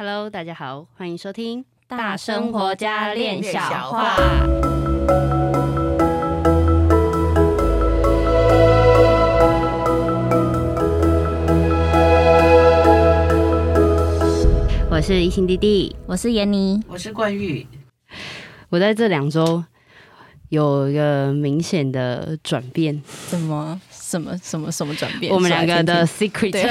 Hello，大家好，欢迎收听《大生活家练小话》。我是一心弟弟，我是妍妮，我是冠玉。我在这两周有一个明显的转变，怎么？什么什么什么转变？我们两个的 secret，对，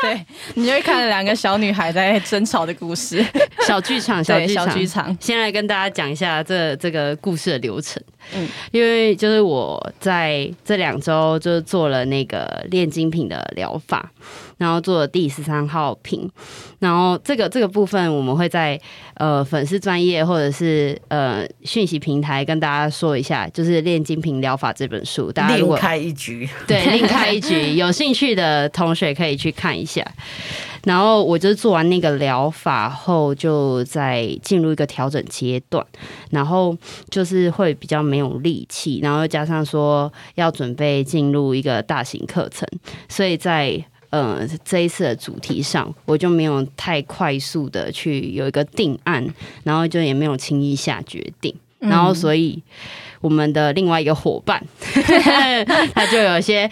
对，你就会看两个小女孩在争吵的故事，小剧场，小剧场，小剧场。先来跟大家讲一下这这个故事的流程。嗯，因为就是我在这两周就做了那个炼精品的疗法，然后做了第十三号品，然后这个这个部分我们会在呃粉丝专业或者是呃讯息平台跟大家说一下，就是《炼精品疗法》这本书，大家另开一局，对，另开一局，有兴趣的同学可以去看一下。然后我就做完那个疗法后，就在进入一个调整阶段，然后就是会比较没有力气，然后又加上说要准备进入一个大型课程，所以在呃这一次的主题上，我就没有太快速的去有一个定案，然后就也没有轻易下决定，然后所以我们的另外一个伙伴，他就有些。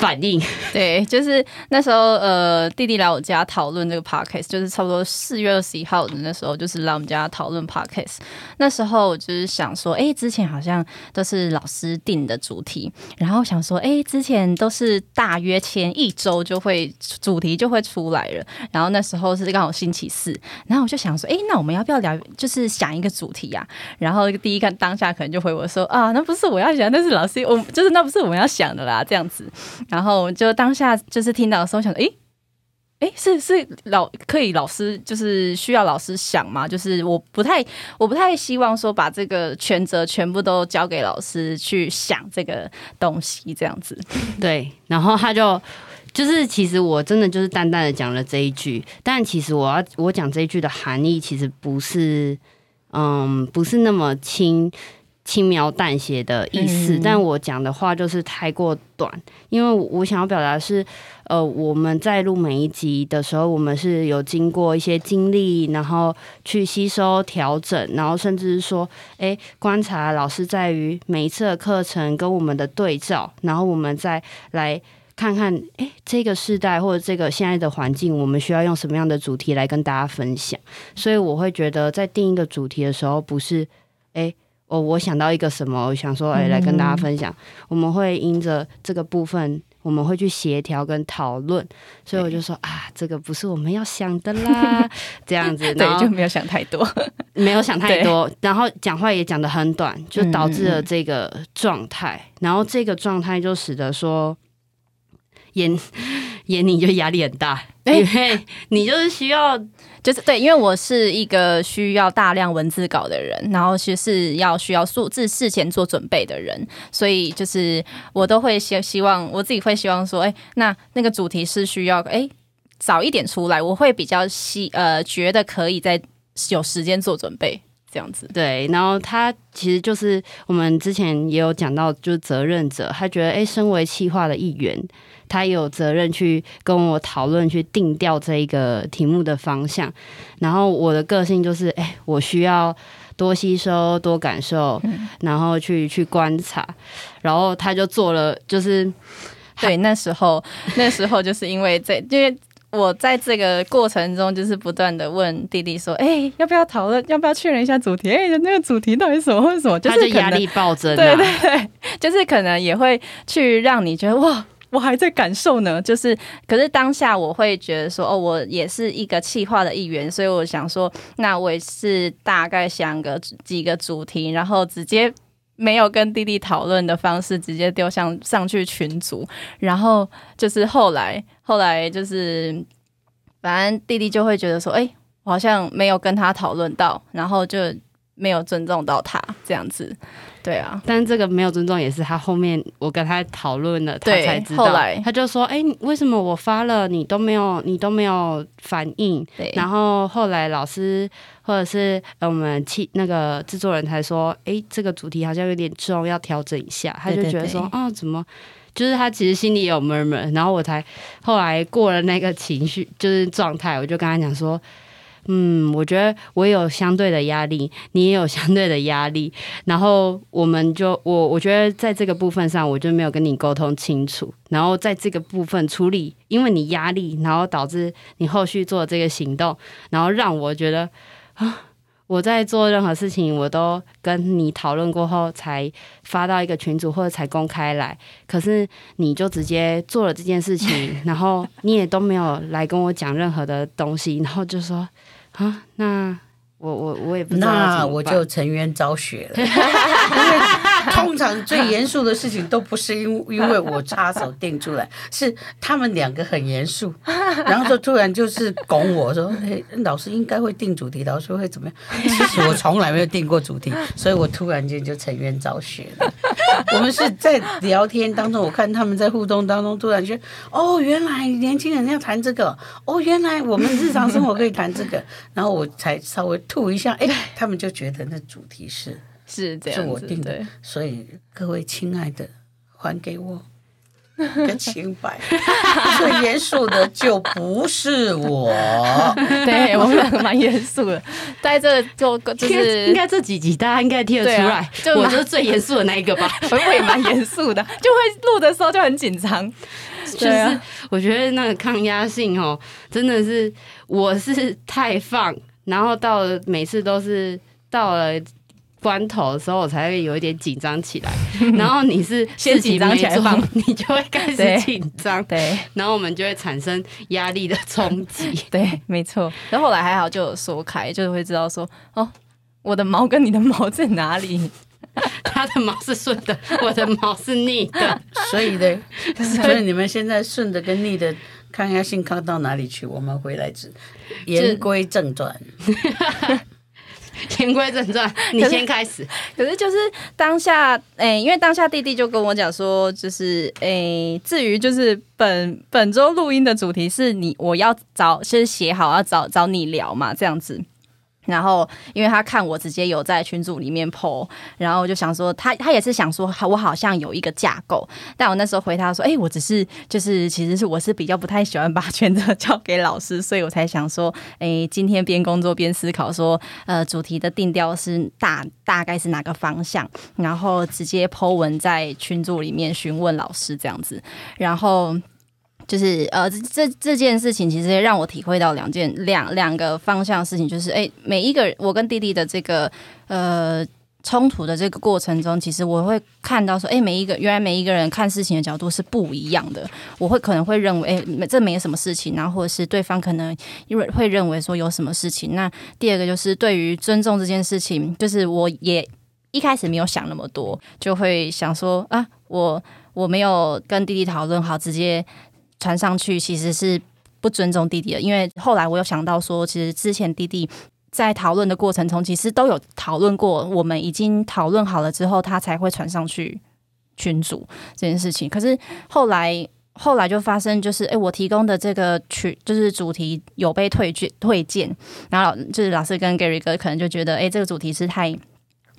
反应 对，就是那时候，呃，弟弟来我家讨论这个 podcast，就是差不多四月二十一号的那时候，就是来我们家讨论 podcast。那时候我就是想说，哎，之前好像都是老师定的主题，然后想说，哎，之前都是大约前一周就会主题就会出来了，然后那时候是刚好星期四，然后我就想说，哎，那我们要不要聊，就是想一个主题呀、啊？然后第一个当下可能就回我说，啊，那不是我要想，那是老师，我就是那不是我们要想的啦，这样子。然后就当下就是听到的时候，想说，诶，诶，是是老可以老师就是需要老师想吗？就是我不太我不太希望说把这个全责全部都交给老师去想这个东西这样子。对，然后他就就是其实我真的就是淡淡的讲了这一句，但其实我要我讲这一句的含义其实不是嗯不是那么轻。轻描淡写的意思，嗯、但我讲的话就是太过短，因为我想要表达是，呃，我们在录每一集的时候，我们是有经过一些经历，然后去吸收、调整，然后甚至是说，哎，观察老师在于每一次的课程跟我们的对照，然后我们再来看看，哎，这个时代或者这个现在的环境，我们需要用什么样的主题来跟大家分享。所以我会觉得，在定一个主题的时候，不是，哎。哦，我想到一个什么，我想说，哎，来跟大家分享。嗯、我们会因着这个部分，我们会去协调跟讨论。所以我就说啊，这个不是我们要想的啦，这样子，对，就没有想太多，没有想太多，然后讲话也讲的很短，就导致了这个状态。嗯、然后这个状态就使得说，演演你就压力很大，因为你就是需要。就是对，因为我是一个需要大量文字稿的人，然后其实是要需要数字事前做准备的人，所以就是我都会希希望我自己会希望说，哎，那那个主题是需要哎早一点出来，我会比较希呃觉得可以在有时间做准备这样子。对，然后他其实就是我们之前也有讲到，就是责任者，他觉得哎，身为企划的一员。他有责任去跟我讨论，去定调这一个题目的方向。然后我的个性就是，哎，我需要多吸收、多感受，然后去去观察。然后他就做了，就是对那时候，那时候就是因为在，因为我在这个过程中，就是不断的问弟弟说，哎，要不要讨论？要不要确认一下主题？哎，那个主题到底什么？为什么？就是压力暴增，对对对，就是可能也会去让你觉得哇。我还在感受呢，就是，可是当下我会觉得说，哦，我也是一个企划的一员，所以我想说，那我也是大概想个几个主题，然后直接没有跟弟弟讨论的方式，直接丢上上去群组，然后就是后来，后来就是，反正弟弟就会觉得说，哎，我好像没有跟他讨论到，然后就没有尊重到他这样子。对啊，但是这个没有尊重也是他后面我跟他讨论了，他才知道。后来他就说：“哎，为什么我发了你都没有，你都没有反应？”对。然后后来老师或者是呃我们气那个制作人才说：“哎，这个主题好像有点重，要调整一下。”他就觉得说：“啊、哦，怎么？就是他其实心里也有 murmur。”然后我才后来过了那个情绪就是状态，我就跟他讲说。嗯，我觉得我有相对的压力，你也有相对的压力，然后我们就我我觉得在这个部分上，我就没有跟你沟通清楚，然后在这个部分处理，因为你压力，然后导致你后续做这个行动，然后让我觉得啊，我在做任何事情，我都跟你讨论过后才发到一个群组或者才公开来，可是你就直接做了这件事情，然后你也都没有来跟我讲任何的东西，然后就说。啊，那我我我也不知道，那我就沉冤昭雪了。通常最严肃的事情都不是因因为我插手定出来，是他们两个很严肃，然后就突然就是拱我说：“哎，老师应该会定主题，老师会怎么样？”其实我从来没有定过主题，所以我突然间就沉冤昭雪了。我们是在聊天当中，我看他们在互动当中，突然觉得哦，原来年轻人要谈这个，哦，原来我们日常生活可以谈这个，然后我才稍微吐一下，哎，他们就觉得那主题是。是这样，子我定的，所以各位亲爱的，还给我 个清白。最严肃的就不是我，对我们两个蛮严肃的。在这就 就是应该这几集大家应该听得出来，啊、就我是最严肃的那一个吧。我也蛮严肃的，就会录的时候就很紧张。就是我觉得那个抗压性哦，真的是我是太放，然后到了每次都是到了。关头的时候，我才会有一点紧张起来。然后你是先紧张起来放，你就会开始紧张。对，然后我们就会产生压力的冲击。对，没错。然后后来还好，就有说开，就是会知道说，哦，我的毛跟你的毛在哪里？他的毛是顺的，我的毛是逆的。所以呢，所以你们现在顺的跟逆的抗压性抗到哪里去？我们回来只言归正传。言归正传，你先开始。可是就是当下，诶、欸，因为当下弟弟就跟我讲说，就是诶、欸，至于就是本本周录音的主题是你，我要找先写好，要找找你聊嘛，这样子。然后，因为他看我直接有在群组里面 po，然后我就想说他他也是想说，我好像有一个架构，但我那时候回他说，哎，我只是就是其实是我是比较不太喜欢把全责交给老师，所以我才想说，哎，今天边工作边思考说，呃，主题的定调是大大概是哪个方向，然后直接 po 文在群组里面询问老师这样子，然后。就是呃，这这件事情其实也让我体会到两件两两个方向的事情，就是诶，每一个人我跟弟弟的这个呃冲突的这个过程中，其实我会看到说，诶，每一个原来每一个人看事情的角度是不一样的。我会可能会认为，诶，这没什么事情，然后或者是对方可能因为会认为说有什么事情。那第二个就是对于尊重这件事情，就是我也一开始没有想那么多，就会想说啊，我我没有跟弟弟讨论好，直接。传上去其实是不尊重弟弟的，因为后来我有想到说，其实之前弟弟在讨论的过程中，其实都有讨论过，我们已经讨论好了之后，他才会传上去群组这件事情。可是后来后来就发生，就是诶，我提供的这个群就是主题有被退卷退件，然后就是老师跟 Gary 哥可能就觉得，诶，这个主题是太。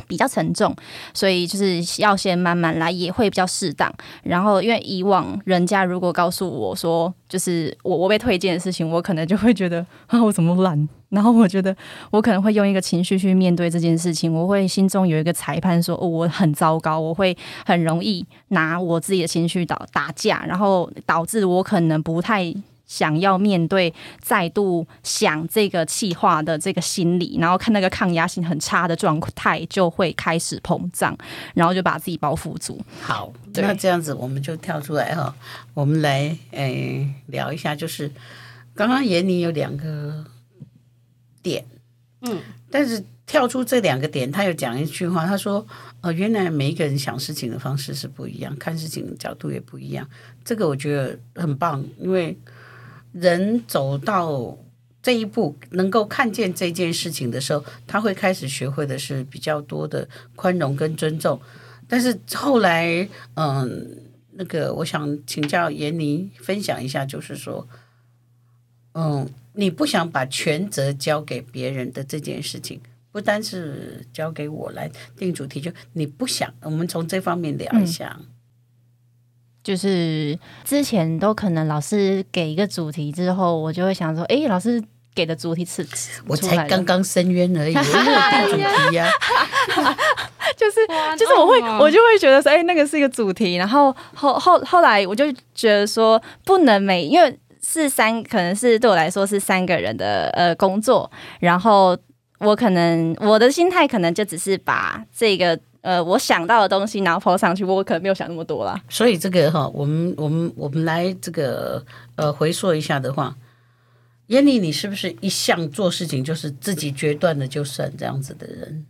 比较沉重，所以就是要先慢慢来，也会比较适当。然后，因为以往人家如果告诉我说，就是我我被推荐的事情，我可能就会觉得啊，我怎么懒？然后我觉得我可能会用一个情绪去面对这件事情，我会心中有一个裁判说，哦，我很糟糕，我会很容易拿我自己的情绪打打架，然后导致我可能不太。想要面对再度想这个气化的这个心理，然后看那个抗压性很差的状态，就会开始膨胀，然后就把自己包覆住。好，那这样子我们就跳出来哈，我们来诶、哎、聊一下，就是刚刚眼里有两个点，嗯，但是跳出这两个点，他有讲一句话，他说：“哦，原来每一个人想事情的方式是不一样，看事情的角度也不一样。”这个我觉得很棒，因为。人走到这一步，能够看见这件事情的时候，他会开始学会的是比较多的宽容跟尊重。但是后来，嗯，那个我想请教闫妮分享一下，就是说，嗯，你不想把全责交给别人的这件事情，不单是交给我来定主题，就你不想，我们从这方面聊一下。就是之前都可能老师给一个主题之后，我就会想说，哎，老师给的主题是，我才刚刚深渊而已，我有定主题呀、啊，就是就是我会我就会觉得说，哎、欸，那个是一个主题，然后后后后来我就觉得说，不能每因为是三，可能是对我来说是三个人的呃工作，然后我可能我的心态可能就只是把这个。呃，我想到的东西，然后抛上去，我可能没有想那么多啦。所以这个哈，我们我们我们来这个呃回溯一下的话，燕妮，你是不是一向做事情就是自己决断的就算这样子的人？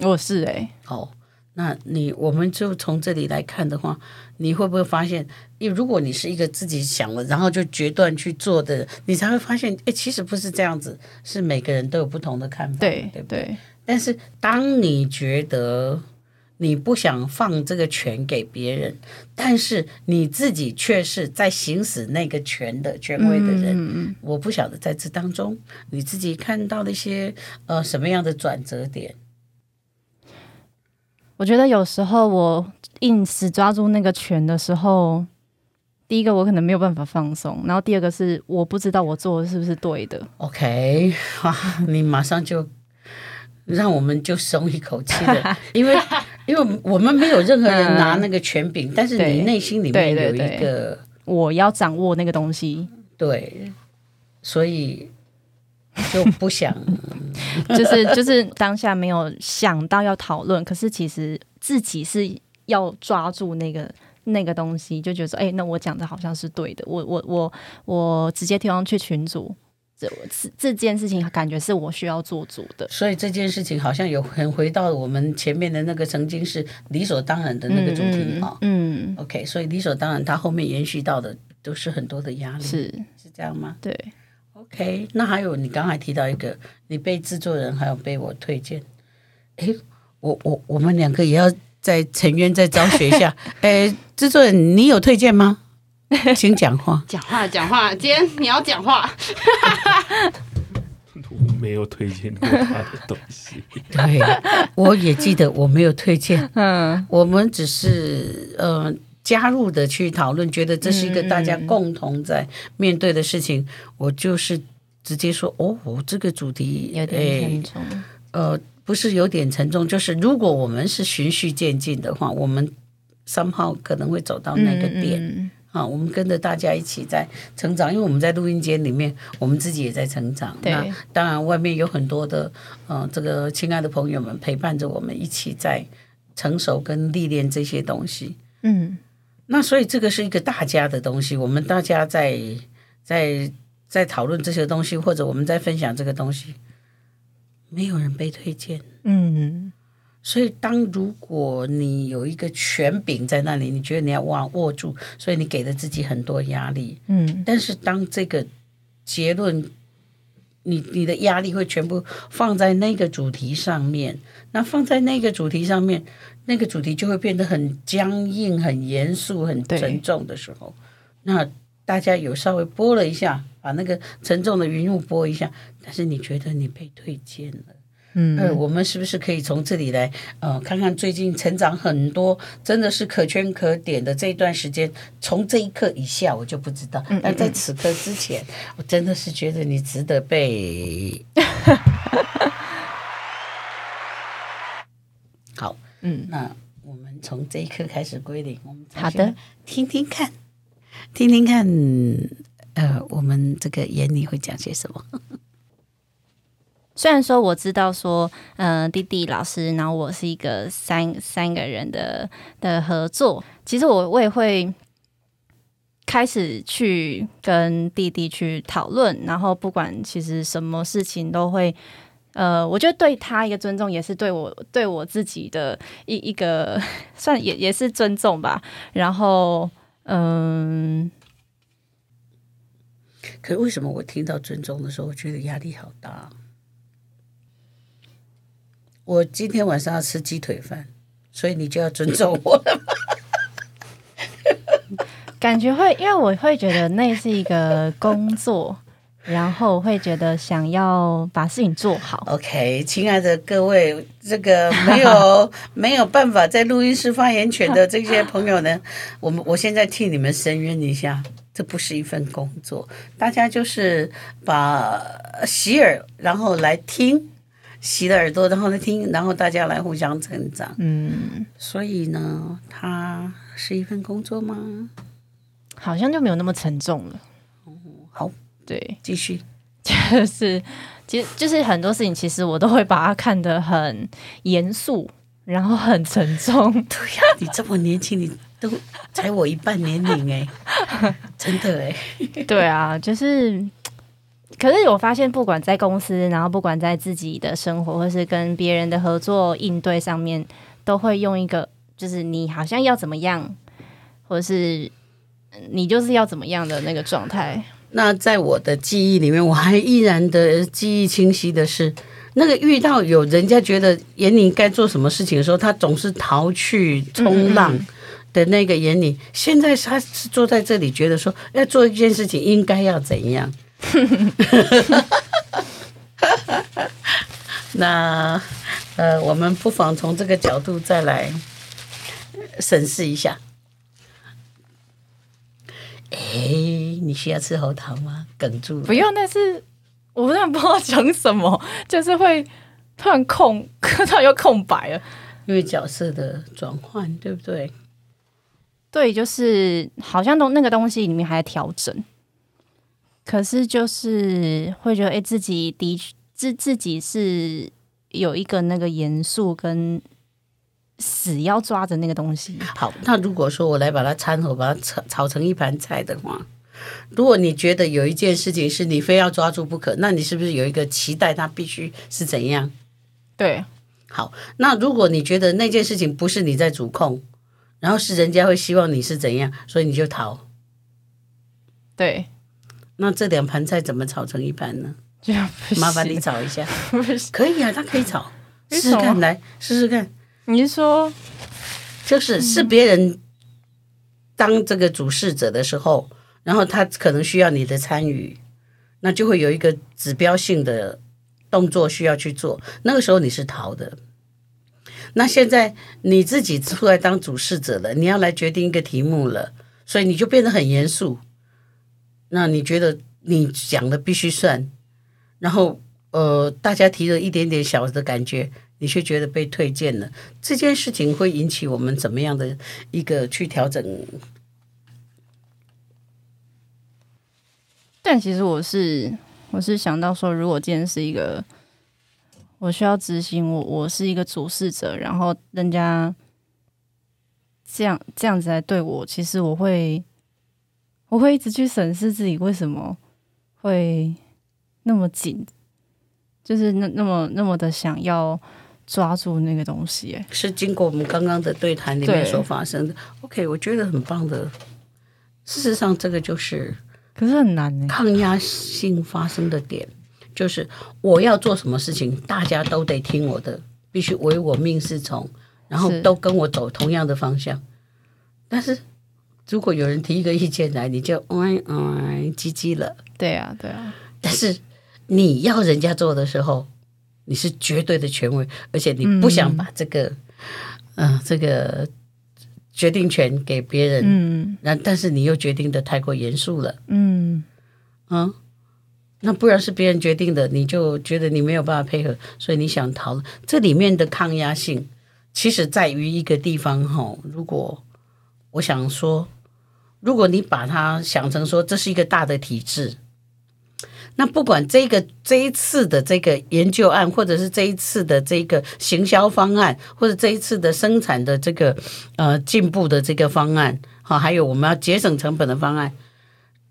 我是哎、欸，哦，那你我们就从这里来看的话，你会不会发现，因为如果你是一个自己想了，然后就决断去做的人，你才会发现，哎，其实不是这样子，是每个人都有不同的看法，对对不对？对。但是当你觉得你不想放这个权给别人，但是你自己却是在行使那个权的权威的人。我不晓得在这当中你自己看到了一些呃什么样的转折点。我觉得有时候我硬死抓住那个权的时候，第一个我可能没有办法放松，然后第二个是我不知道我做的是不是对的。OK，哇，你马上就。让我们就松一口气了，因为因为我们没有任何人拿那个权柄，嗯、但是你 内心里面有一个对对对，我要掌握那个东西，对，所以就不想，就是就是当下没有想到要讨论，可是其实自己是要抓住那个那个东西，就觉得说，哎，那我讲的好像是对的，我我我我直接贴上去群组。这这这件事情感觉是我需要做主的，所以这件事情好像有很回到我们前面的那个曾经是理所当然的那个主题哈。嗯，嗯，OK，所以理所当然，它后面延续到的都是很多的压力，是。是这样吗？对，OK，那还有你刚才提到一个，你被制作人还有被我推荐，哎，我我我们两个也要在成员再招学一下，哎，制作人你有推荐吗？请讲话，讲话，讲话。今天你要讲话。我没有推荐过他的东西。对，我也记得我没有推荐。嗯，我们只是呃加入的去讨论，觉得这是一个大家共同在面对的事情。嗯、我就是直接说，哦，我这个主题有点沉重。呃，不是有点沉重，就是如果我们是循序渐进的话，我们 somehow 可能会走到那个点。嗯嗯啊，我们跟着大家一起在成长，因为我们在录音间里面，我们自己也在成长。对，那当然外面有很多的，嗯、呃，这个亲爱的朋友们陪伴着我们一起在成熟跟历练这些东西。嗯，那所以这个是一个大家的东西，我们大家在在在讨论这些东西，或者我们在分享这个东西，没有人被推荐。嗯。所以，当如果你有一个权柄在那里，你觉得你要握握住，所以你给了自己很多压力。嗯，但是当这个结论，你你的压力会全部放在那个主题上面，那放在那个主题上面，那个主题就会变得很僵硬、很严肃、很沉重的时候，那大家有稍微拨了一下，把那个沉重的云雾拨一下，但是你觉得你被推荐了。嗯，呃，我们是不是可以从这里来，呃，看看最近成长很多，真的是可圈可点的这一段时间，从这一刻以下我就不知道，但在此刻之前，我真的是觉得你值得被。好，嗯，那我们从这一刻开始归零，我们好的，听听看，听听看，呃，我们这个眼里会讲些什么。虽然说我知道说，嗯、呃，弟弟老师，然后我是一个三三个人的的合作，其实我我也会开始去跟弟弟去讨论，然后不管其实什么事情都会，呃，我觉得对他一个尊重，也是对我对我自己的一一个 算也也是尊重吧。然后，嗯，可是为什么我听到尊重的时候，我觉得压力好大？我今天晚上要吃鸡腿饭，所以你就要尊重我了吗？感觉会，因为我会觉得那是一个工作，然后会觉得想要把事情做好。OK，亲爱的各位，这个没有 没有办法在录音室发言权的这些朋友呢，我们我现在替你们申冤一下。这不是一份工作，大家就是把洗耳，然后来听，洗了耳朵，然后来听，然后大家来互相成长。嗯，所以呢，它是一份工作吗？好像就没有那么沉重了。好，对，继续，就是其实就是很多事情，其实我都会把它看得很严肃，然后很沉重。对呀，你这么年轻，你。都才我一半年龄哎，真的哎，对啊，就是，可是我发现，不管在公司，然后不管在自己的生活，或是跟别人的合作应对上面，都会用一个，就是你好像要怎么样，或者是你就是要怎么样的那个状态。那在我的记忆里面，我还依然的记忆清晰的是，那个遇到有人家觉得严宁该做什么事情的时候，他总是逃去冲浪。嗯嗯的那个眼里，现在他是坐在这里，觉得说要做一件事情，应该要怎样？那呃，我们不妨从这个角度再来审视一下。哎，你需要吃喉糖吗？哽住了？不用，但是我真的不知道讲什么，就是会突然空，突然又空白了，因为角色的转换，对不对？对，就是好像都那个东西里面还在调整，可是就是会觉得，哎，自己的自自己是有一个那个严肃跟死要抓着那个东西。好，那如果说我来把它掺和，把它炒炒成一盘菜的话，如果你觉得有一件事情是你非要抓住不可，那你是不是有一个期待它必须是怎样？对，好，那如果你觉得那件事情不是你在主控。然后是人家会希望你是怎样，所以你就逃。对，那这两盘菜怎么炒成一盘呢？麻烦你炒一下。可以啊，他可以炒，试试看，来试试看。你是说，就是是别人当这个主事者的时候，然后他可能需要你的参与，那就会有一个指标性的动作需要去做。那个时候你是逃的。那现在你自己出来当主事者了，你要来决定一个题目了，所以你就变得很严肃。那你觉得你讲的必须算，然后呃，大家提了一点点小的感觉，你却觉得被推荐了，这件事情会引起我们怎么样的一个去调整？但其实我是我是想到说，如果今天是一个。我需要执行我，我是一个主事者，然后人家这样这样子来对我，其实我会我会一直去审视自己为什么会那么紧，就是那那么那么的想要抓住那个东西。是经过我们刚刚的对谈里面所发生的。OK，我觉得很棒的。事实上，这个就是，可是很难呢，抗压性发生的点。就是我要做什么事情，大家都得听我的，必须唯我命是从，然后都跟我走同样的方向。但是如果有人提一个意见来，你就嗯嗯唧唧了。对啊，对啊。但是你要人家做的时候，你是绝对的权威，而且你不想把这个嗯、呃、这个决定权给别人。嗯。那但是你又决定的太过严肃了。嗯。嗯。那不然是别人决定的，你就觉得你没有办法配合，所以你想逃。这里面的抗压性，其实在于一个地方哈。如果我想说，如果你把它想成说这是一个大的体制，那不管这个这一次的这个研究案，或者是这一次的这个行销方案，或者这一次的生产的这个呃进步的这个方案，好，还有我们要节省成本的方案。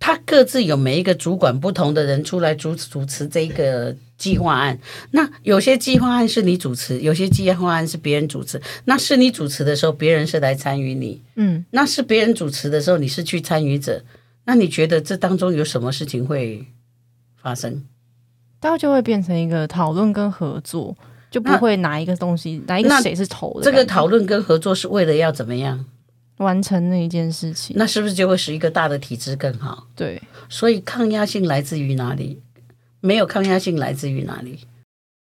他各自有每一个主管不同的人出来主主持这个计划案。那有些计划案是你主持，有些计划案是别人主持。那是你主持的时候，别人是来参与你。嗯，那是别人主持的时候，你是去参与者。那你觉得这当中有什么事情会发生？到就会变成一个讨论跟合作，就不会拿一个东西，拿一个谁是头的。这个讨论跟合作是为了要怎么样？完成那一件事情，那是不是就会使一个大的体制更好？对，所以抗压性来自于哪里？没有抗压性来自于哪里？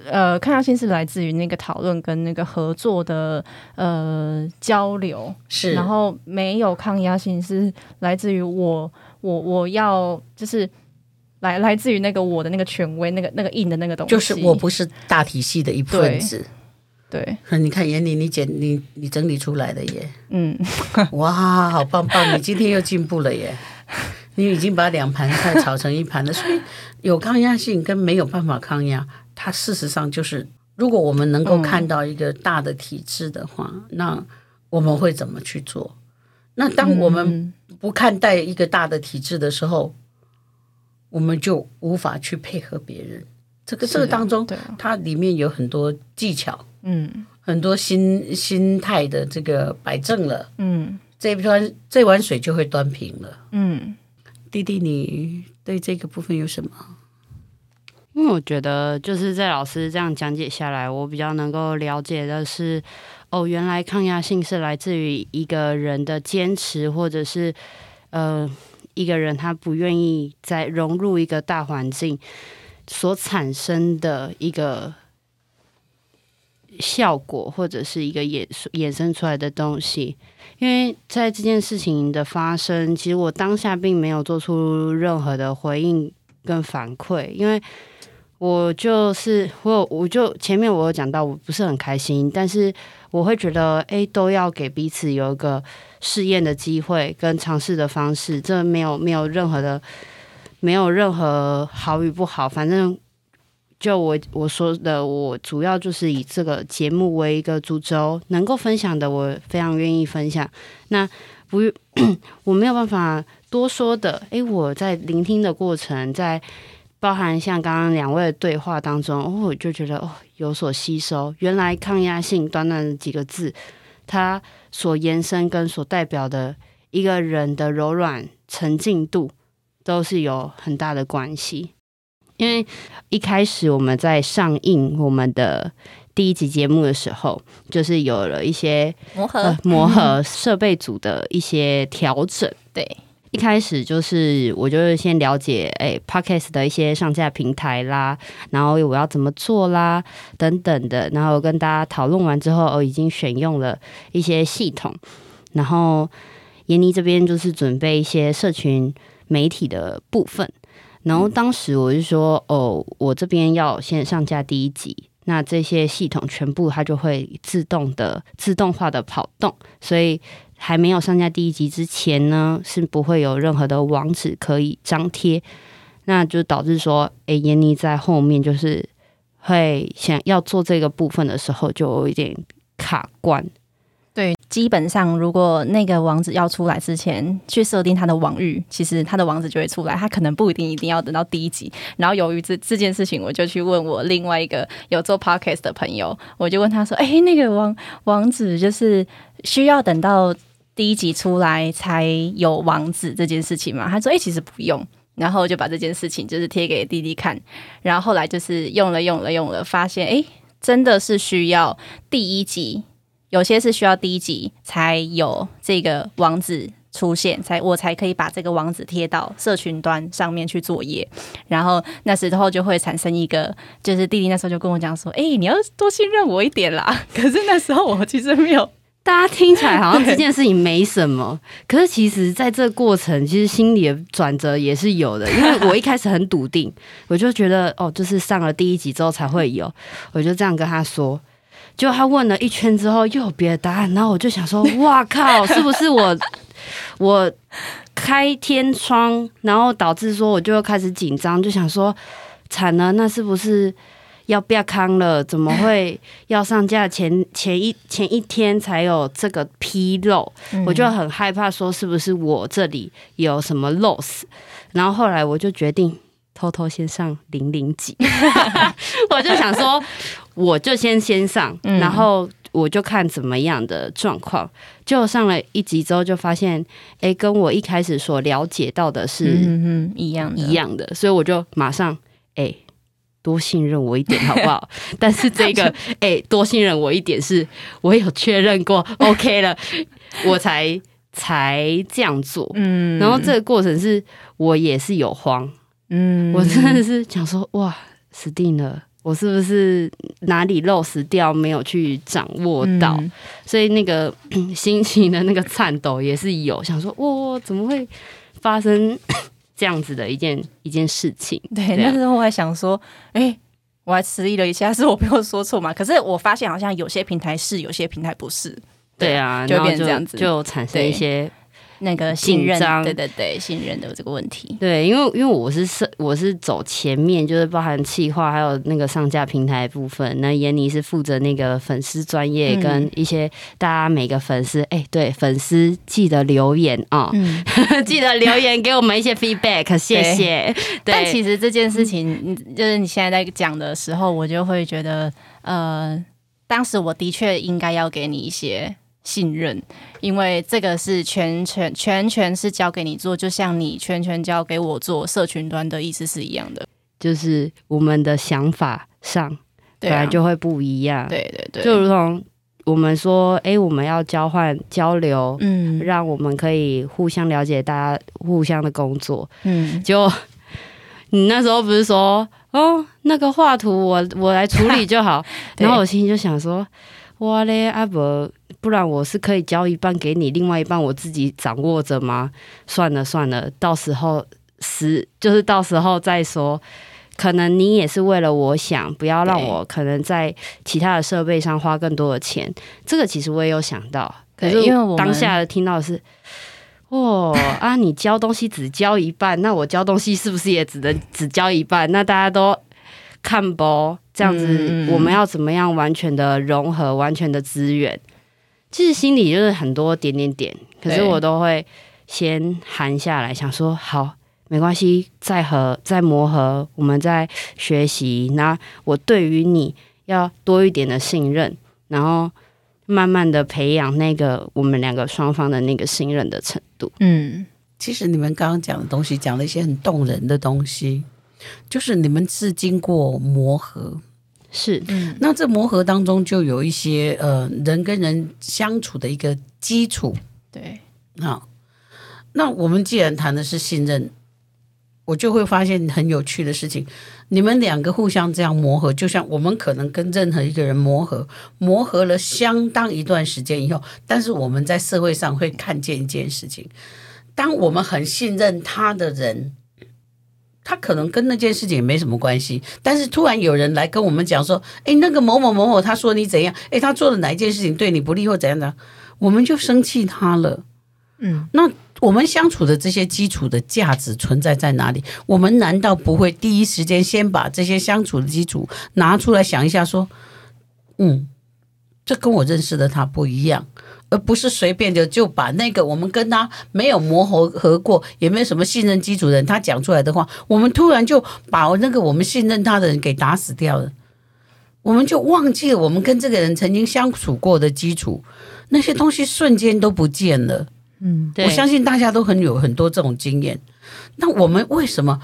呃，抗压性是来自于那个讨论跟那个合作的呃交流，是。然后没有抗压性是来自于我我我要就是来来自于那个我的那个权威，那个那个硬的那个东西，就是我不是大体系的一份子。对，你看妍妮，你剪你你整理出来的耶，嗯，哇，好棒棒！你今天又进步了耶，你已经把两盘菜炒成一盘了。所以有抗压性跟没有办法抗压，它事实上就是，如果我们能够看到一个大的体制的话，嗯、那我们会怎么去做？那当我们不看待一个大的体制的时候，我们就无法去配合别人。这个这个当中，它里面有很多技巧。嗯，很多心心态的这个摆正了，嗯，这一端这碗水就会端平了，嗯，弟弟，你对这个部分有什么？因为我觉得就是在老师这样讲解下来，我比较能够了解的是，哦，原来抗压性是来自于一个人的坚持，或者是呃，一个人他不愿意再融入一个大环境所产生的一个。效果或者是一个衍衍生出来的东西，因为在这件事情的发生，其实我当下并没有做出任何的回应跟反馈，因为我就是我我就前面我有讲到我不是很开心，但是我会觉得哎，都要给彼此有一个试验的机会跟尝试的方式，这没有没有任何的没有任何好与不好，反正。就我我说的，我主要就是以这个节目为一个主轴，能够分享的，我非常愿意分享。那不，我没有办法多说的。诶、我在聆听的过程，在包含像刚刚两位的对话当中，哦，我就觉得哦有所吸收。原来抗压性短短几个字，它所延伸跟所代表的一个人的柔软沉静度，都是有很大的关系。因为一开始我们在上映我们的第一集节目的时候，就是有了一些磨合、呃、磨合设备组的一些调整。对，一开始就是我就是先了解哎，Podcast 的一些上架平台啦，然后我要怎么做啦，等等的，然后跟大家讨论完之后，哦，已经选用了一些系统，然后闫妮这边就是准备一些社群媒体的部分。然后当时我就说，哦，我这边要先上架第一集，那这些系统全部它就会自动的、自动化的跑动，所以还没有上架第一集之前呢，是不会有任何的网址可以张贴，那就导致说，哎，妍妮在后面就是会想要做这个部分的时候，就有一点卡关。对，基本上如果那个王子要出来之前去设定他的网域，其实他的王子就会出来。他可能不一定一定要等到第一集。然后由于这这件事情，我就去问我另外一个有做 podcast 的朋友，我就问他说：“哎，那个王王子就是需要等到第一集出来才有王子这件事情吗？”他说：“哎，其实不用。”然后就把这件事情就是贴给弟弟看。然后后来就是用了用了用了，发现哎，真的是需要第一集。有些是需要第一集才有这个网址出现，才我才可以把这个网址贴到社群端上面去作业。然后那时候就会产生一个，就是弟弟那时候就跟我讲说：“哎、你要多信任我一点啦。”可是那时候我其实没有，大家听起来好像这件事情没什么，可是其实在这过程，其实心里的转折也是有的。因为我一开始很笃定，我就觉得哦，就是上了第一集之后才会有，我就这样跟他说。就他问了一圈之后，又有别的答案，然后我就想说：哇靠，是不是我 我开天窗，然后导致说我就开始紧张，就想说惨了，那是不是要变康了？怎么会要上架前 前一前一天才有这个纰漏？我就很害怕，说是不是我这里有什么 loss？然后后来我就决定。偷偷先上零零几，我就想说，我就先先上，然后我就看怎么样的状况。就上了一集之后，就发现，哎、欸，跟我一开始所了解到的是一样一样的，所以我就马上，哎、欸，多信任我一点好不好？但是这个，哎、欸，多信任我一点，是我有确认过，OK 了，我才才这样做。嗯，然后这个过程是我也是有慌。嗯，我真的是想说，哇，死定了！我是不是哪里漏失掉，没有去掌握到？嗯、所以那个 心情的那个颤抖也是有，想说，哇，怎么会发生 这样子的一件一件事情。对，那时候我还想说，哎、欸，我还迟疑了一下，是我没有说错嘛？可是我发现好像有些平台是，有些平台不是。对，对啊，就变成这样子，就产生一些。那个信任，对对对，信任的这个问题。对，因为因为我是是我是走前面，就是包含企划还有那个上架平台部分。那闫妮是负责那个粉丝专业跟一些大家每个粉丝，哎、嗯欸，对，粉丝记得留言啊，哦嗯、记得留言给我们一些 feedback，谢谢。对但其实这件事情，就是你现在在讲的时候，我就会觉得，呃，当时我的确应该要给你一些。信任，因为这个是全权全权是交给你做，就像你全权交给我做社群端的意思是一样的，就是我们的想法上本来就会不一样，对对对，就如同我们说，哎，我们要交换交流，嗯，让我们可以互相了解，大家互相的工作，嗯，就你那时候不是说，哦，那个画图我我来处理就好，然后我心里就想说，哇嘞，阿伯。不然我是可以交一半给你，另外一半我自己掌握着吗？算了算了，到时候是就是到时候再说。可能你也是为了我想，不要让我可能在其他的设备上花更多的钱。这个其实我也有想到，可是因为我当下听到的是，哦啊，你交东西只交一半，那我交东西是不是也只能只交一半？那大家都看不这样子，我们要怎么样完全的融合，完全的资源？其实心里就是很多点点点，可是我都会先含下来，想说好，没关系，再和再磨合，我们再学习。那我对于你要多一点的信任，然后慢慢的培养那个我们两个双方的那个信任的程度。嗯，其实你们刚刚讲的东西，讲了一些很动人的东西，就是你们是经过磨合。是，嗯，那这磨合当中就有一些呃人跟人相处的一个基础，对，啊，那我们既然谈的是信任，我就会发现很有趣的事情，你们两个互相这样磨合，就像我们可能跟任何一个人磨合，磨合了相当一段时间以后，但是我们在社会上会看见一件事情，当我们很信任他的人。他可能跟那件事情也没什么关系，但是突然有人来跟我们讲说：“诶，那个某某某某，他说你怎样？诶，他做了哪一件事情对你不利或怎样的？”我们就生气他了。嗯，那我们相处的这些基础的价值存在在哪里？我们难道不会第一时间先把这些相处的基础拿出来想一下？说：“嗯，这跟我认识的他不一样。”而不是随便的就把那个我们跟他没有磨合合过，也没有什么信任基础的人，他讲出来的话，我们突然就把那个我们信任他的人给打死掉了，我们就忘记了我们跟这个人曾经相处过的基础，那些东西瞬间都不见了。嗯，我相信大家都很有很多这种经验。那我们为什么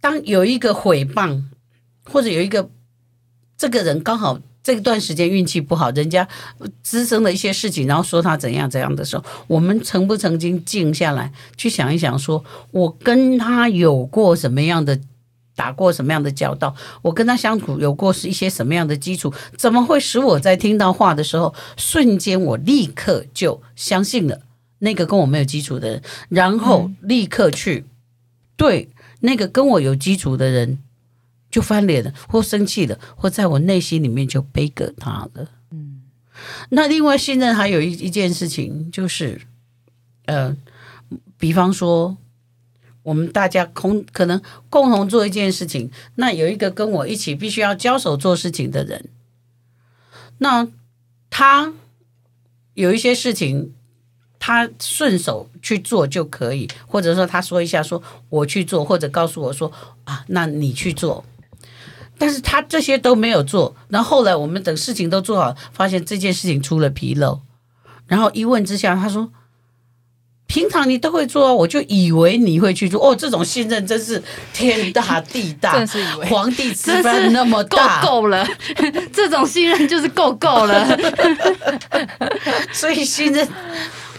当有一个毁谤，或者有一个这个人刚好？这段时间运气不好，人家滋生了一些事情，然后说他怎样怎样的时候，我们曾不曾经静下来去想一想说，说我跟他有过什么样的打过什么样的交道，我跟他相处有过是一些什么样的基础，怎么会使我在听到话的时候，瞬间我立刻就相信了那个跟我没有基础的人，然后立刻去对那个跟我有基础的人。就翻脸了，或生气了，或在我内心里面就背个他了。嗯，那另外信任还有一一件事情，就是，呃，比方说，我们大家共可能共同做一件事情，那有一个跟我一起必须要交手做事情的人，那他有一些事情。他顺手去做就可以，或者说他说一下说我去做，或者告诉我说啊，那你去做。但是他这些都没有做，然后后来我们等事情都做好，发现这件事情出了纰漏，然后一问之下，他说平常你都会做，我就以为你会去做。哦，这种信任真是天大地大，真是以为皇帝吃饭那么大，够够了，这种信任就是够够了，所以信任。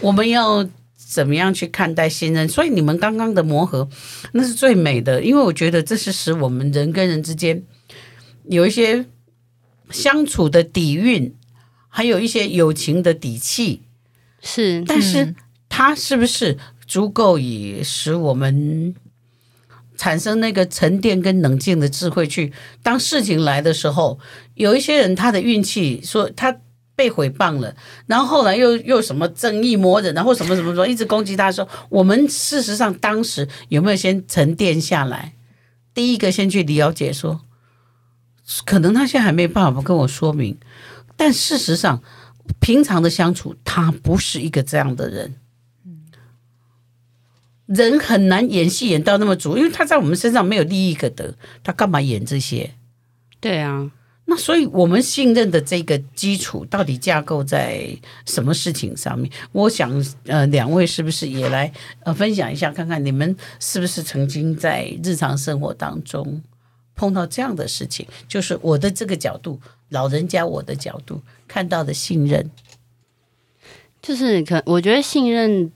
我们要怎么样去看待信任？所以你们刚刚的磨合，那是最美的，因为我觉得这是使我们人跟人之间有一些相处的底蕴，还有一些友情的底气。是，但是它是不是足够以使我们产生那个沉淀跟冷静的智慧去，当事情来的时候，有一些人他的运气说他被诽谤了，然后后来又又什么正义魔人，然后什么什么什么一直攻击他说，我们事实上当时有没有先沉淀下来？第一个先去了解说，可能他现在还没办法跟我说明，但事实上平常的相处，他不是一个这样的人。人很难演戏演到那么足，因为他在我们身上没有利益可得，他干嘛演这些？对啊，那所以我们信任的这个基础到底架构在什么事情上面？我想，呃，两位是不是也来呃分享一下，看看你们是不是曾经在日常生活当中碰到这样的事情？就是我的这个角度，老人家我的角度看到的信任，就是可我觉得信任。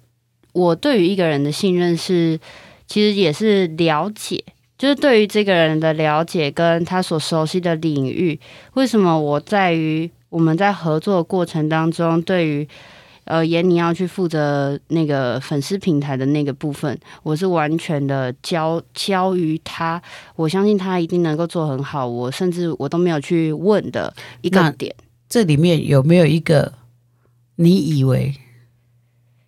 我对于一个人的信任是，其实也是了解，就是对于这个人的了解跟他所熟悉的领域。为什么我在于我们在合作的过程当中，对于呃严你要去负责那个粉丝平台的那个部分，我是完全的交交于他，我相信他一定能够做很好。我甚至我都没有去问的一个点，这里面有没有一个你以为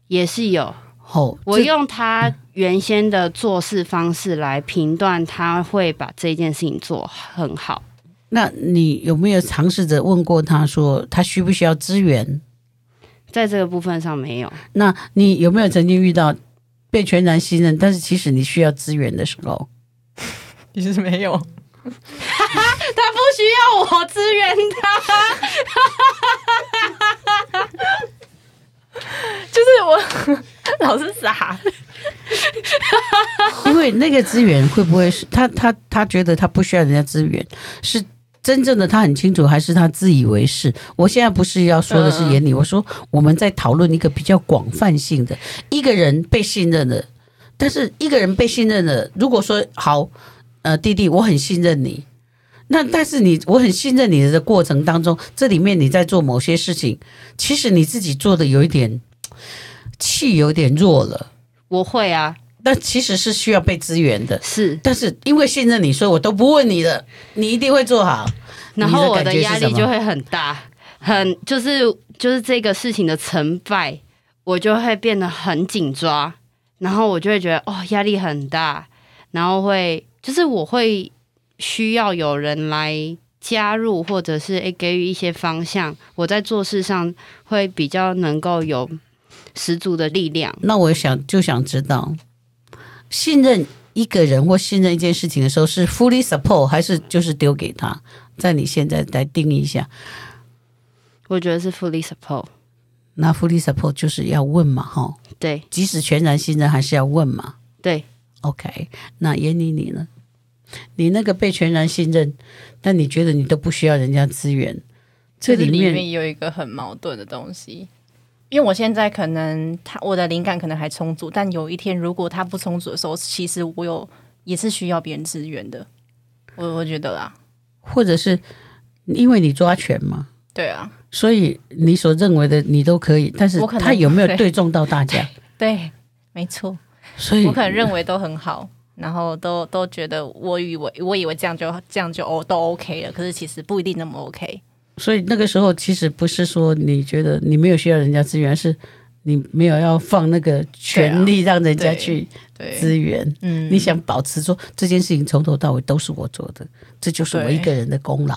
也是有？哦，我用他原先的做事方式来评断，他会把这件事情做很好。那你有没有尝试着问过他说他需不需要资源？在这个部分上没有。那你有没有曾经遇到被全然信任，但是其实你需要资源的时候？其实没有，他不需要我支援他。就是我老是傻，因为那个资源会不会是他他他觉得他不需要人家资源，是真正的他很清楚，还是他自以为是？我现在不是要说的是严厉，我说我们在讨论一个比较广泛性的一个人被信任的，但是一个人被信任的，如果说好，呃，弟弟，我很信任你。那但是你，我很信任你的过程当中，这里面你在做某些事情，其实你自己做的有一点气有点弱了。我会啊，但其实是需要被支援的。是，但是因为信任你，所以我都不问你的，你一定会做好。然后我的压力就会很大，很就是就是这个事情的成败，我就会变得很紧抓，然后我就会觉得哦，压力很大，然后会就是我会。需要有人来加入，或者是诶给予一些方向，我在做事上会比较能够有十足的力量。那我想就想知道，信任一个人或信任一件事情的时候，是 fully support 还是就是丢给他？在你现在来定义一下，我觉得是 fully support。那 fully support 就是要问嘛，哈，对，即使全然信任，还是要问嘛，对，OK。那严妮你呢？你那个被全然信任，但你觉得你都不需要人家资源，这里面，里面有一个很矛盾的东西。因为我现在可能他我的灵感可能还充足，但有一天如果他不充足的时候，其实我有也是需要别人支援的。我我觉得啦，或者是因为你抓权嘛，对啊，所以你所认为的你都可以，但是他有没有对中到大家？对，对，没错，所以我可能认为都很好。然后都都觉得，我以为我以为这样就这样就哦都 OK 了，可是其实不一定那么 OK。所以那个时候其实不是说你觉得你没有需要人家资源，是你没有要放那个权利让人家去资源。嗯，你想保持说这件事情从头到尾都是我做的，这就是我一个人的功劳。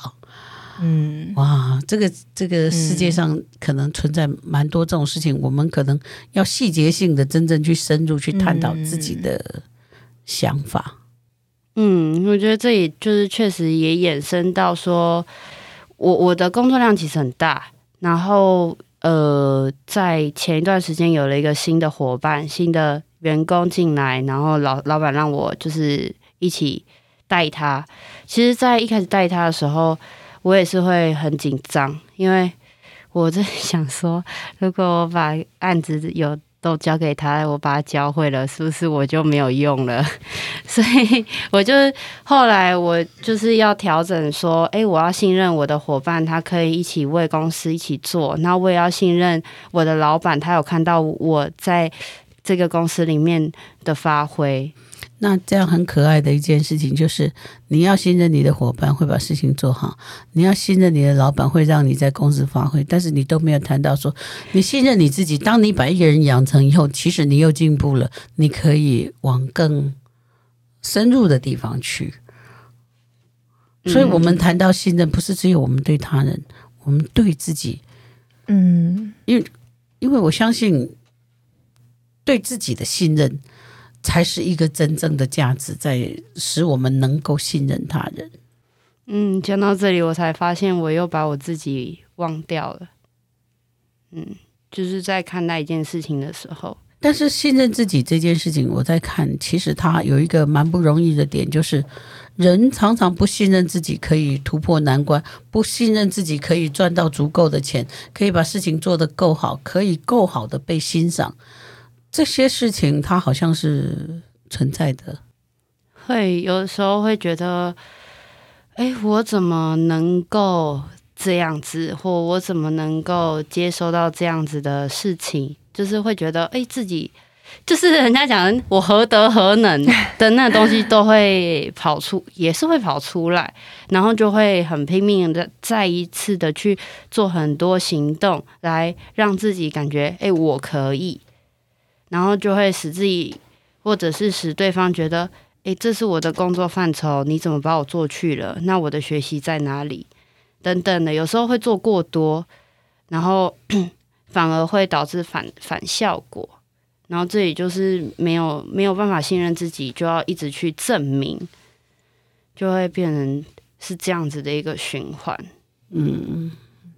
嗯，哇，这个这个世界上可能存在蛮多这种事情，我们可能要细节性的真正去深入去探讨自己的。想法，嗯，我觉得这也就是确实也衍生到说，我我的工作量其实很大，然后呃，在前一段时间有了一个新的伙伴、新的员工进来，然后老老板让我就是一起带他。其实，在一开始带他的时候，我也是会很紧张，因为我在 想说，如果我把案子有。都交给他，我把他教会了，是不是我就没有用了？所以我就后来我就是要调整，说，诶，我要信任我的伙伴，他可以一起为公司一起做。那我也要信任我的老板，他有看到我在这个公司里面的发挥。那这样很可爱的一件事情就是，你要信任你的伙伴会把事情做好，你要信任你的老板会让你在公司发挥，但是你都没有谈到说，你信任你自己。当你把一个人养成以后，其实你又进步了，你可以往更深入的地方去。所以我们谈到信任，不是只有我们对他人，我们对自己，嗯，因为因为我相信对自己的信任。才是一个真正的价值，在使我们能够信任他人。嗯，讲到这里，我才发现我又把我自己忘掉了。嗯，就是在看待一件事情的时候，但是信任自己这件事情，我在看，其实它有一个蛮不容易的点，就是人常常不信任自己可以突破难关，不信任自己可以赚到足够的钱，可以把事情做得够好，可以够好的被欣赏。这些事情，它好像是存在的。会有时候会觉得，哎，我怎么能够这样子，或我怎么能够接收到这样子的事情？就是会觉得，哎，自己就是人家讲，我何德何能的那东西都会跑出，也是会跑出来，然后就会很拼命的再一次的去做很多行动，来让自己感觉，哎，我可以。然后就会使自己，或者是使对方觉得，诶，这是我的工作范畴，你怎么把我做去了？那我的学习在哪里？等等的，有时候会做过多，然后 反而会导致反反效果。然后这里就是没有没有办法信任自己，就要一直去证明，就会变成是这样子的一个循环。嗯，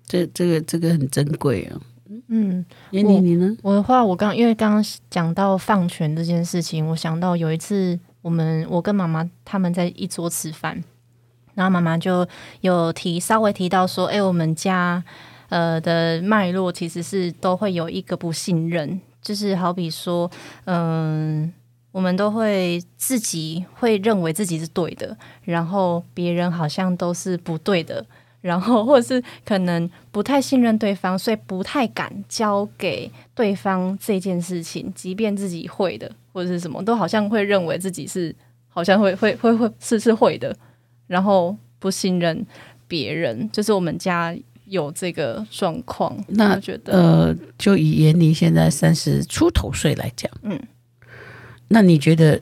这这个这个很珍贵啊。嗯，妍妮你呢？我的话，我刚因为刚刚讲到放权这件事情，我想到有一次，我们我跟妈妈他们在一桌吃饭，然后妈妈就有提稍微提到说，哎，我们家呃的脉络其实是都会有一个不信任，就是好比说，嗯、呃，我们都会自己会认为自己是对的，然后别人好像都是不对的。然后，或者是可能不太信任对方，所以不太敢交给对方这件事情，即便自己会的或者是什么，都好像会认为自己是好像会会会会是是会的，然后不信任别人，就是我们家有这个状况。那我觉得，呃，就以妍妮现在三十出头岁来讲，嗯，那你觉得？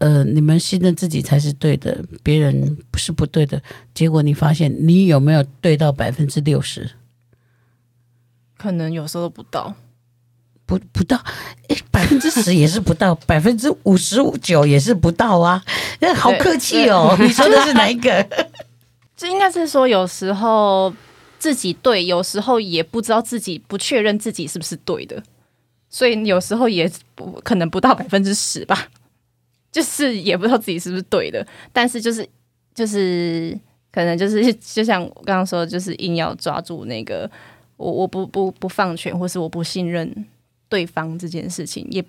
呃，你们信任自己才是对的，别人不是不对的。结果你发现，你有没有对到百分之六十？可能有时候不到，不不到，百分之十也是不到，百分之五十九也是不到啊！那好客气哦，你说的是哪一个？这应该是说，有时候自己对，有时候也不知道自己不确认自己是不是对的，所以有时候也不可能不到百分之十吧。就是也不知道自己是不是对的，但是就是就是可能就是 就像我刚刚说的，就是硬要抓住那个我我不不不放权，或是我不信任对方这件事情，也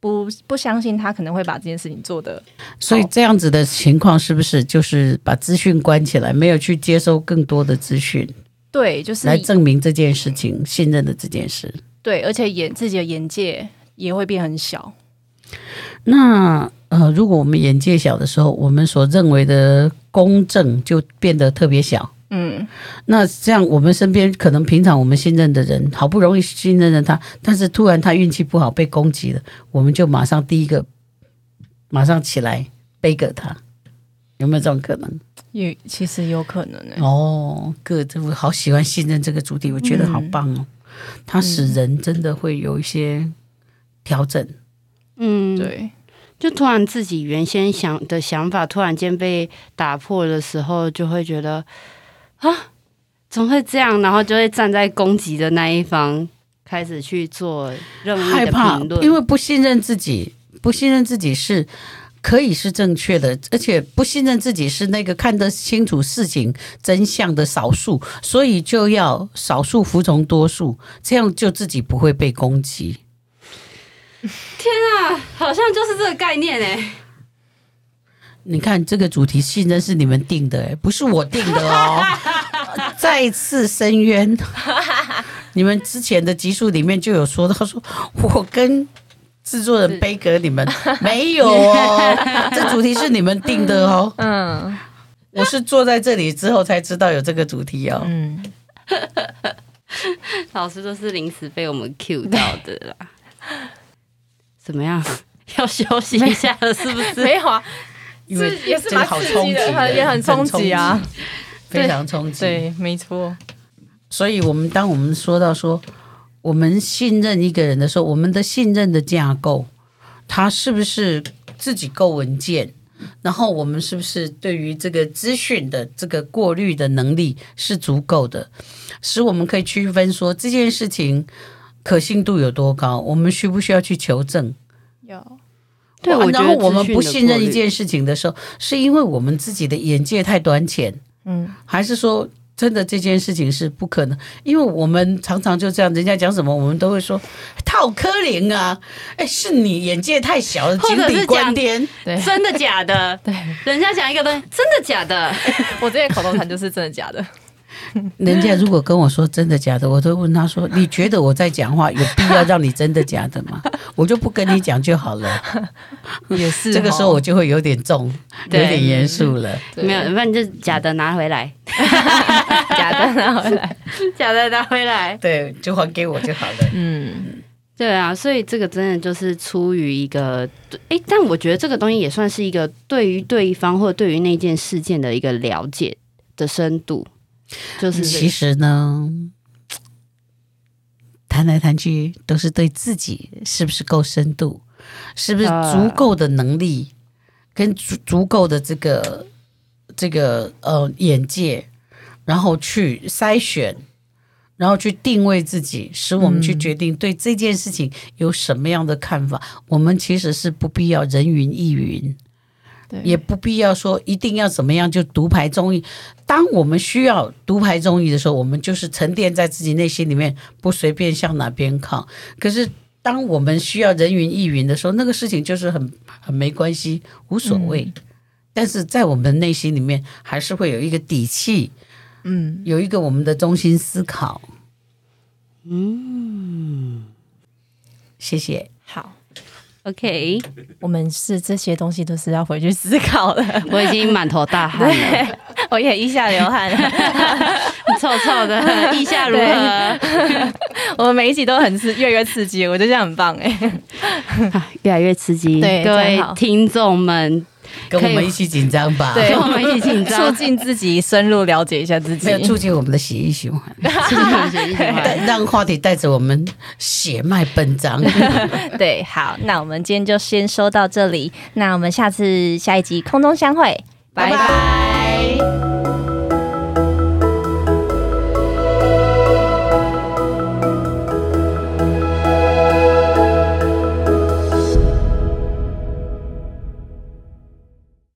不不相信他可能会把这件事情做的。所以这样子的情况是不是就是把资讯关起来，没有去接收更多的资讯？对，就是来证明这件事情信任的这件事。对，而且眼自己的眼界也会变很小。那呃，如果我们眼界小的时候，我们所认为的公正就变得特别小。嗯，那这样我们身边可能平常我们信任的人，好不容易信任了他，但是突然他运气不好被攻击了，我们就马上第一个马上起来背给他，有没有这种可能？也其实有可能呢、欸。哦，哥，这我好喜欢信任这个主题，我觉得好棒哦，它使人真的会有一些调整。嗯，对，就突然自己原先想的想法突然间被打破的时候，就会觉得啊，怎么会这样？然后就会站在攻击的那一方，开始去做任何的评论。因为不信任自己，不信任自己是可以是正确的，而且不信任自己是那个看得清楚事情真相的少数，所以就要少数服从多数，这样就自己不会被攻击。天啊，好像就是这个概念哎！你看这个主题，信任是你们定的哎，不是我定的哦。再次申冤，你们之前的集数里面就有说到，说我跟制作人杯格你们没有哦，这主题是你们定的哦。嗯，我是坐在这里之后才知道有这个主题哦。嗯，老师都是临时被我们 cue 到的啦。怎么样？要休息一下了，是不是？没有啊，因为也是真的好冲击的，也很冲击啊，非常冲击。对，没错。所以，我们当我们说到说我们信任一个人的时候，我们的信任的架构，他是不是自己够稳健？然后，我们是不是对于这个资讯的这个过滤的能力是足够的，使我们可以区分说这件事情可信度有多高？我们需不需要去求证？有，对，我然后我们不信任一件事情的时候，是因为我们自己的眼界太短浅，嗯，还是说真的这件事情是不可能？因为我们常常就这样，人家讲什么，我们都会说套科林啊，哎，是你眼界太小了，井底观天，对，真的假的？对，人家讲一个东西，真的假的？我这些口头禅就是真的假的。人家如果跟我说真的假的，我都问他说：“ 你觉得我在讲话有必要让你真的假的吗？” 我就不跟你讲就好了。也是，这个时候我就会有点重，有点严肃了。没有，反正就假的拿回来，假的拿回来，假的拿回来，对，就还给我就好了。嗯，对啊，所以这个真的就是出于一个，哎，但我觉得这个东西也算是一个对于对方或对于那件事件的一个了解的深度。就是其实呢，谈来谈去都是对自己是不是够深度，是不是足够的能力，跟足足够的这个这个呃眼界，然后去筛选，然后去定位自己，使我们去决定对这件事情有什么样的看法。嗯、我们其实是不必要人云亦云。也不必要说一定要怎么样就独排众议。当我们需要独排众议的时候，我们就是沉淀在自己内心里面，不随便向哪边靠。可是当我们需要人云亦云的时候，那个事情就是很 很没关系，无所谓。嗯、但是在我们内心里面，还是会有一个底气，嗯，有一个我们的中心思考。嗯，谢谢。好。OK，我们是这些东西都是要回去思考的。我已经满头大汗了，我也一下流汗了，臭臭的，意下如何？我们每一集都很刺，越来越刺激，我觉得这样很棒哎，越来越刺激。对，各位听众们。跟我们一起紧张吧，对，跟我们一起紧张，促进自己深入了解一下自己，促进我们的血液循环，促进血液循环，让话题带着我们血脉奔张。对，好，那我们今天就先说到这里，那我们下次下一集空中相会，拜拜。